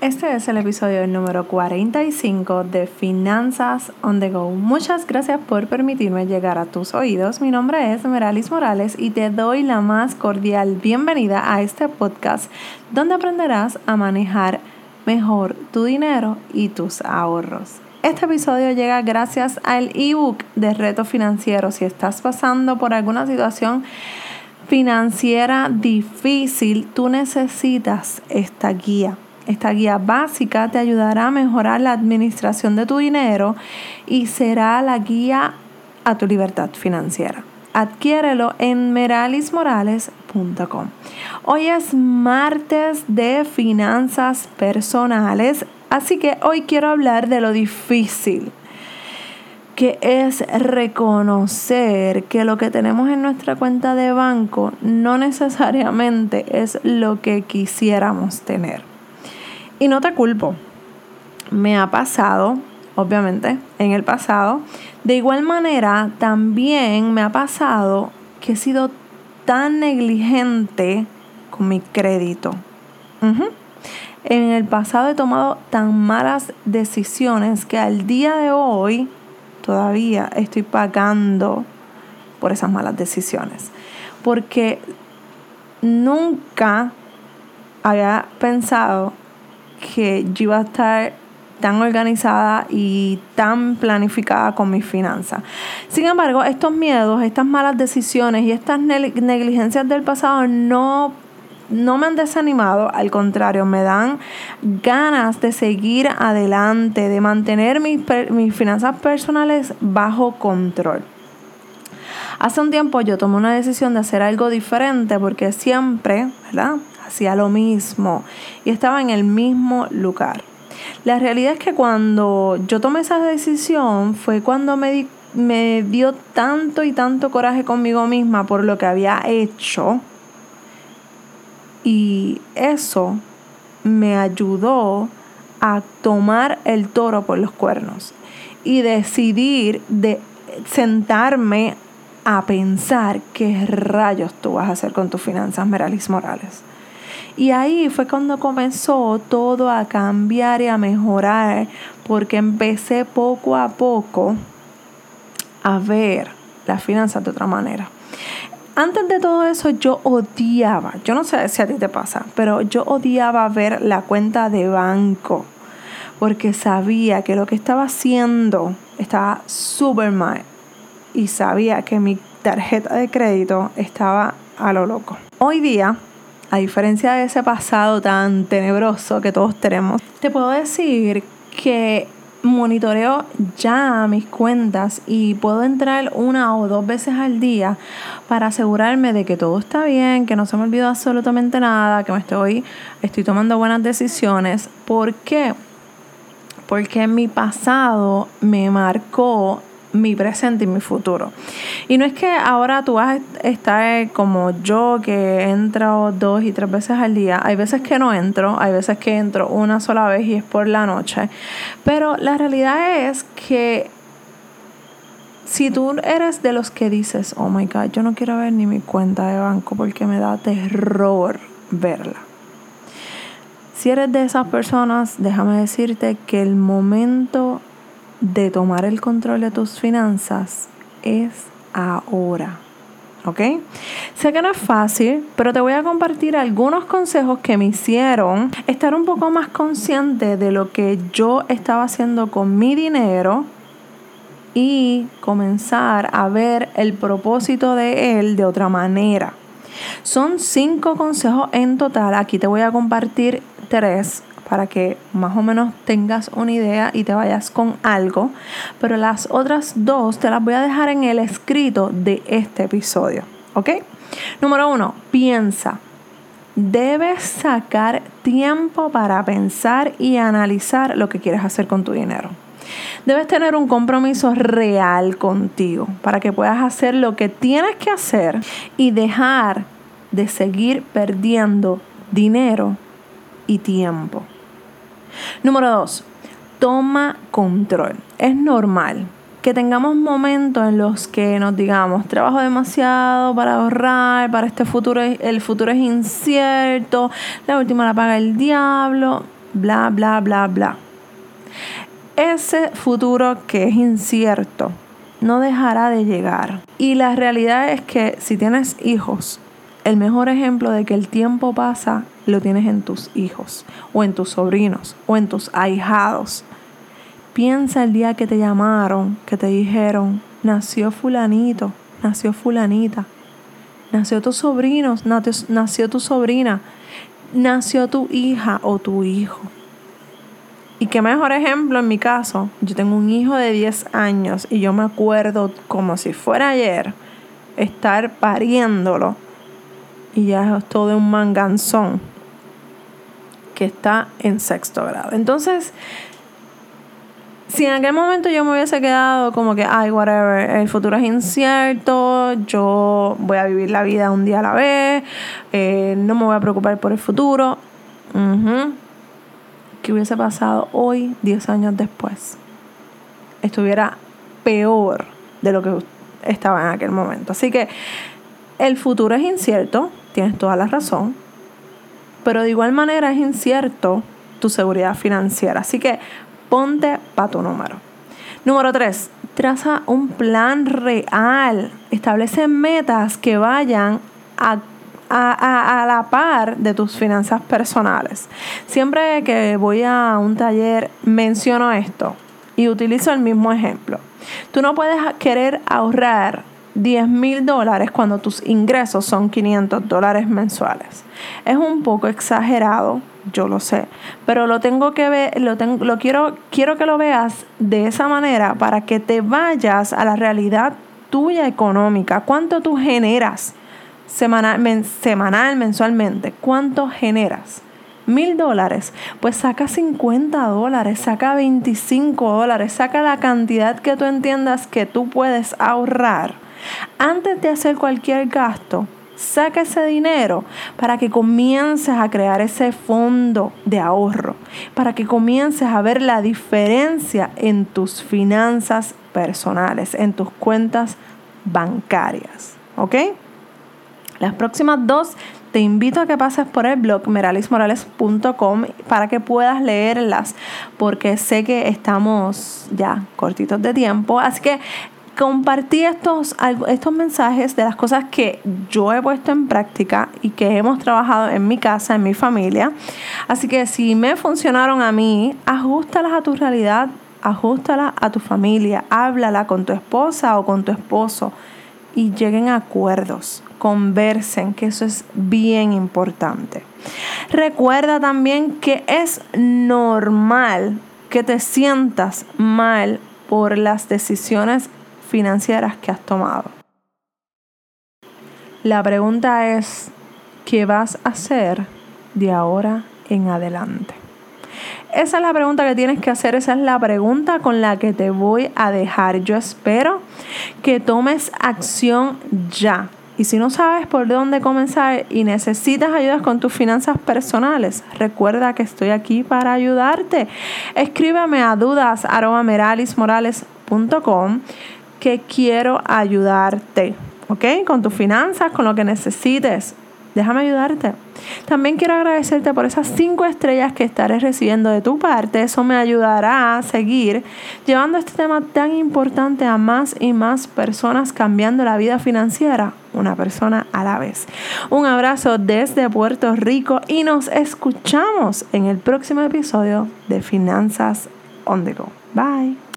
Este es el episodio número 45 de Finanzas on the Go. Muchas gracias por permitirme llegar a tus oídos. Mi nombre es Meralis Morales y te doy la más cordial bienvenida a este podcast donde aprenderás a manejar mejor tu dinero y tus ahorros. Este episodio llega gracias al ebook de Reto Financiero. Si estás pasando por alguna situación financiera difícil, tú necesitas esta guía esta guía básica te ayudará a mejorar la administración de tu dinero y será la guía a tu libertad financiera. Adquiérelo en meralismorales.com. Hoy es martes de finanzas personales, así que hoy quiero hablar de lo difícil que es reconocer que lo que tenemos en nuestra cuenta de banco no necesariamente es lo que quisiéramos tener. Y no te culpo. Me ha pasado, obviamente, en el pasado. De igual manera, también me ha pasado que he sido tan negligente con mi crédito. En el pasado he tomado tan malas decisiones que al día de hoy todavía estoy pagando por esas malas decisiones. Porque nunca había pensado que yo iba a estar tan organizada y tan planificada con mis finanzas. Sin embargo, estos miedos, estas malas decisiones y estas negligencias del pasado no no me han desanimado, al contrario, me dan ganas de seguir adelante, de mantener mis, mis, finanzas personales bajo control. Hace un tiempo yo tomé una decisión de hacer algo diferente porque siempre, ¿verdad? Hacía lo mismo y estaba en el mismo lugar. La realidad es que cuando yo tomé esa decisión fue cuando me, dio tanto y tanto coraje conmigo misma por lo que había hecho y eso me ayudó a tomar el toro por los cuernos y decidir de sentarme a pensar qué rayos tú vas a hacer con tus finanzas, Meralis Morales. Y ahí fue cuando comenzó todo a cambiar y a mejorar, porque empecé poco a poco a ver las finanzas de otra manera. Antes de todo eso yo odiaba, yo no sé si a ti te pasa, pero yo odiaba ver la cuenta de banco porque sabía que lo que estaba haciendo estaba súper mal y sabía que mi tarjeta de crédito estaba a lo loco. Hoy día a diferencia de ese pasado tan tenebroso que todos tenemos, te puedo decir que monitoreo ya mis cuentas y puedo entrar una o dos veces al día para asegurarme de que todo está bien, que no se me olvidó absolutamente nada, que me estoy, estoy tomando buenas decisiones. ¿Por qué? Porque mi pasado me marcó mi presente y mi futuro. Y no es que ahora tú vas a estar como yo, que entro dos y tres veces al día. Hay veces que no entro, hay veces que entro una sola vez y es por la noche. Pero la realidad es que si tú eres de los que dices, oh my God, yo no quiero ver ni mi cuenta de banco porque me da terror verla. Si eres de esas personas, déjame decirte que el momento de tomar el control de tus finanzas es ahora. ¿Ok? Sé que no es fácil, pero te voy a compartir algunos consejos que me hicieron estar un poco más consciente de lo que yo estaba haciendo con mi dinero y comenzar a ver el propósito de él de otra manera. Son cinco consejos en total. Aquí te voy a compartir tres para que más o menos tengas una idea y te vayas con algo. Pero las otras dos te las voy a dejar en el escrito de este episodio. ¿Ok? Número uno, piensa. Debes sacar tiempo para pensar y analizar lo que quieres hacer con tu dinero. Debes tener un compromiso real contigo para que puedas hacer lo que tienes que hacer y dejar de seguir perdiendo dinero y tiempo. Número dos, toma control. Es normal que tengamos momentos en los que nos digamos, trabajo demasiado para ahorrar, para este futuro, el futuro es incierto, la última la paga el diablo. bla, bla, bla, bla. Ese futuro que es incierto no dejará de llegar. Y la realidad es que si tienes hijos, el mejor ejemplo de que el tiempo pasa lo tienes en tus hijos, o en tus sobrinos, o en tus ahijados. Piensa el día que te llamaron, que te dijeron, nació fulanito, nació fulanita, nació tu sobrino, nació tu sobrina, nació tu hija o tu hijo. Y qué mejor ejemplo en mi caso, yo tengo un hijo de 10 años y yo me acuerdo como si fuera ayer estar pariéndolo y ya es todo un manganzón que está en sexto grado. Entonces, si en aquel momento yo me hubiese quedado como que, ay, whatever, el futuro es incierto, yo voy a vivir la vida un día a la vez, eh, no me voy a preocupar por el futuro, ¿qué hubiese pasado hoy, 10 años después? Estuviera peor de lo que estaba en aquel momento. Así que el futuro es incierto, tienes toda la razón, pero de igual manera es incierto tu seguridad financiera. Así que ponte para tu número. Número 3. Traza un plan real. Establece metas que vayan a, a, la par de tus finanzas personales. Siempre que voy a un taller menciono esto y utilizo el mismo ejemplo. Tú no puedes querer ahorrar 10 mil dólares cuando tus ingresos son 500 dólares mensuales. Es un poco exagerado, yo lo sé, pero lo tengo que ver, lo, tengo, lo quiero, quiero que lo veas de esa manera para que te vayas a la realidad tuya económica. ¿Cuánto tú generas semanal, semanal mensualmente? ¿Cuánto generas? mil dólares, pues saca 50 dólares, saca 25 dólares, saca la cantidad que tú entiendas que tú puedes ahorrar antes de hacer cualquier gasto, saca ese dinero para que comiences a crear ese fondo de ahorro, para que comiences a ver la diferencia en tus finanzas personales, en tus cuentas bancarias. ¿Ok? Las próximas dos te invito a que pases por el blog meralismorales.com para que puedas leerlas, porque sé que estamos ya cortitos de tiempo. Así que compartí estos, estos mensajes de las cosas que yo he puesto en práctica y que hemos trabajado en mi casa, en mi familia. Así que si me funcionaron a mí, ajustalas a tu realidad, ajustalas a tu familia, háblala con tu esposa o con tu esposo y lleguen a acuerdos, conversen, que eso es bien importante. Recuerda también que es normal que te sientas mal por las decisiones financieras que has tomado. La pregunta es, ¿qué vas a hacer de ahora en adelante? Esa es la pregunta que tienes que hacer, esa es la pregunta con la que te voy a dejar. Yo espero que tomes acción ya. Y si no sabes por dónde comenzar y necesitas ayuda con tus finanzas personales, recuerda que estoy aquí para ayudarte. Escríbeme a dudas.meralismorales.com que quiero ayudarte, ¿ok? Con tus finanzas, con lo que necesites. Déjame ayudarte. También quiero agradecerte por esas cinco estrellas que estaré recibiendo de tu parte. Eso me ayudará a seguir llevando este tema tan importante a más y más personas cambiando la vida financiera, una persona a la vez. Un abrazo desde Puerto Rico y nos escuchamos en el próximo episodio de Finanzas on the Go. Bye.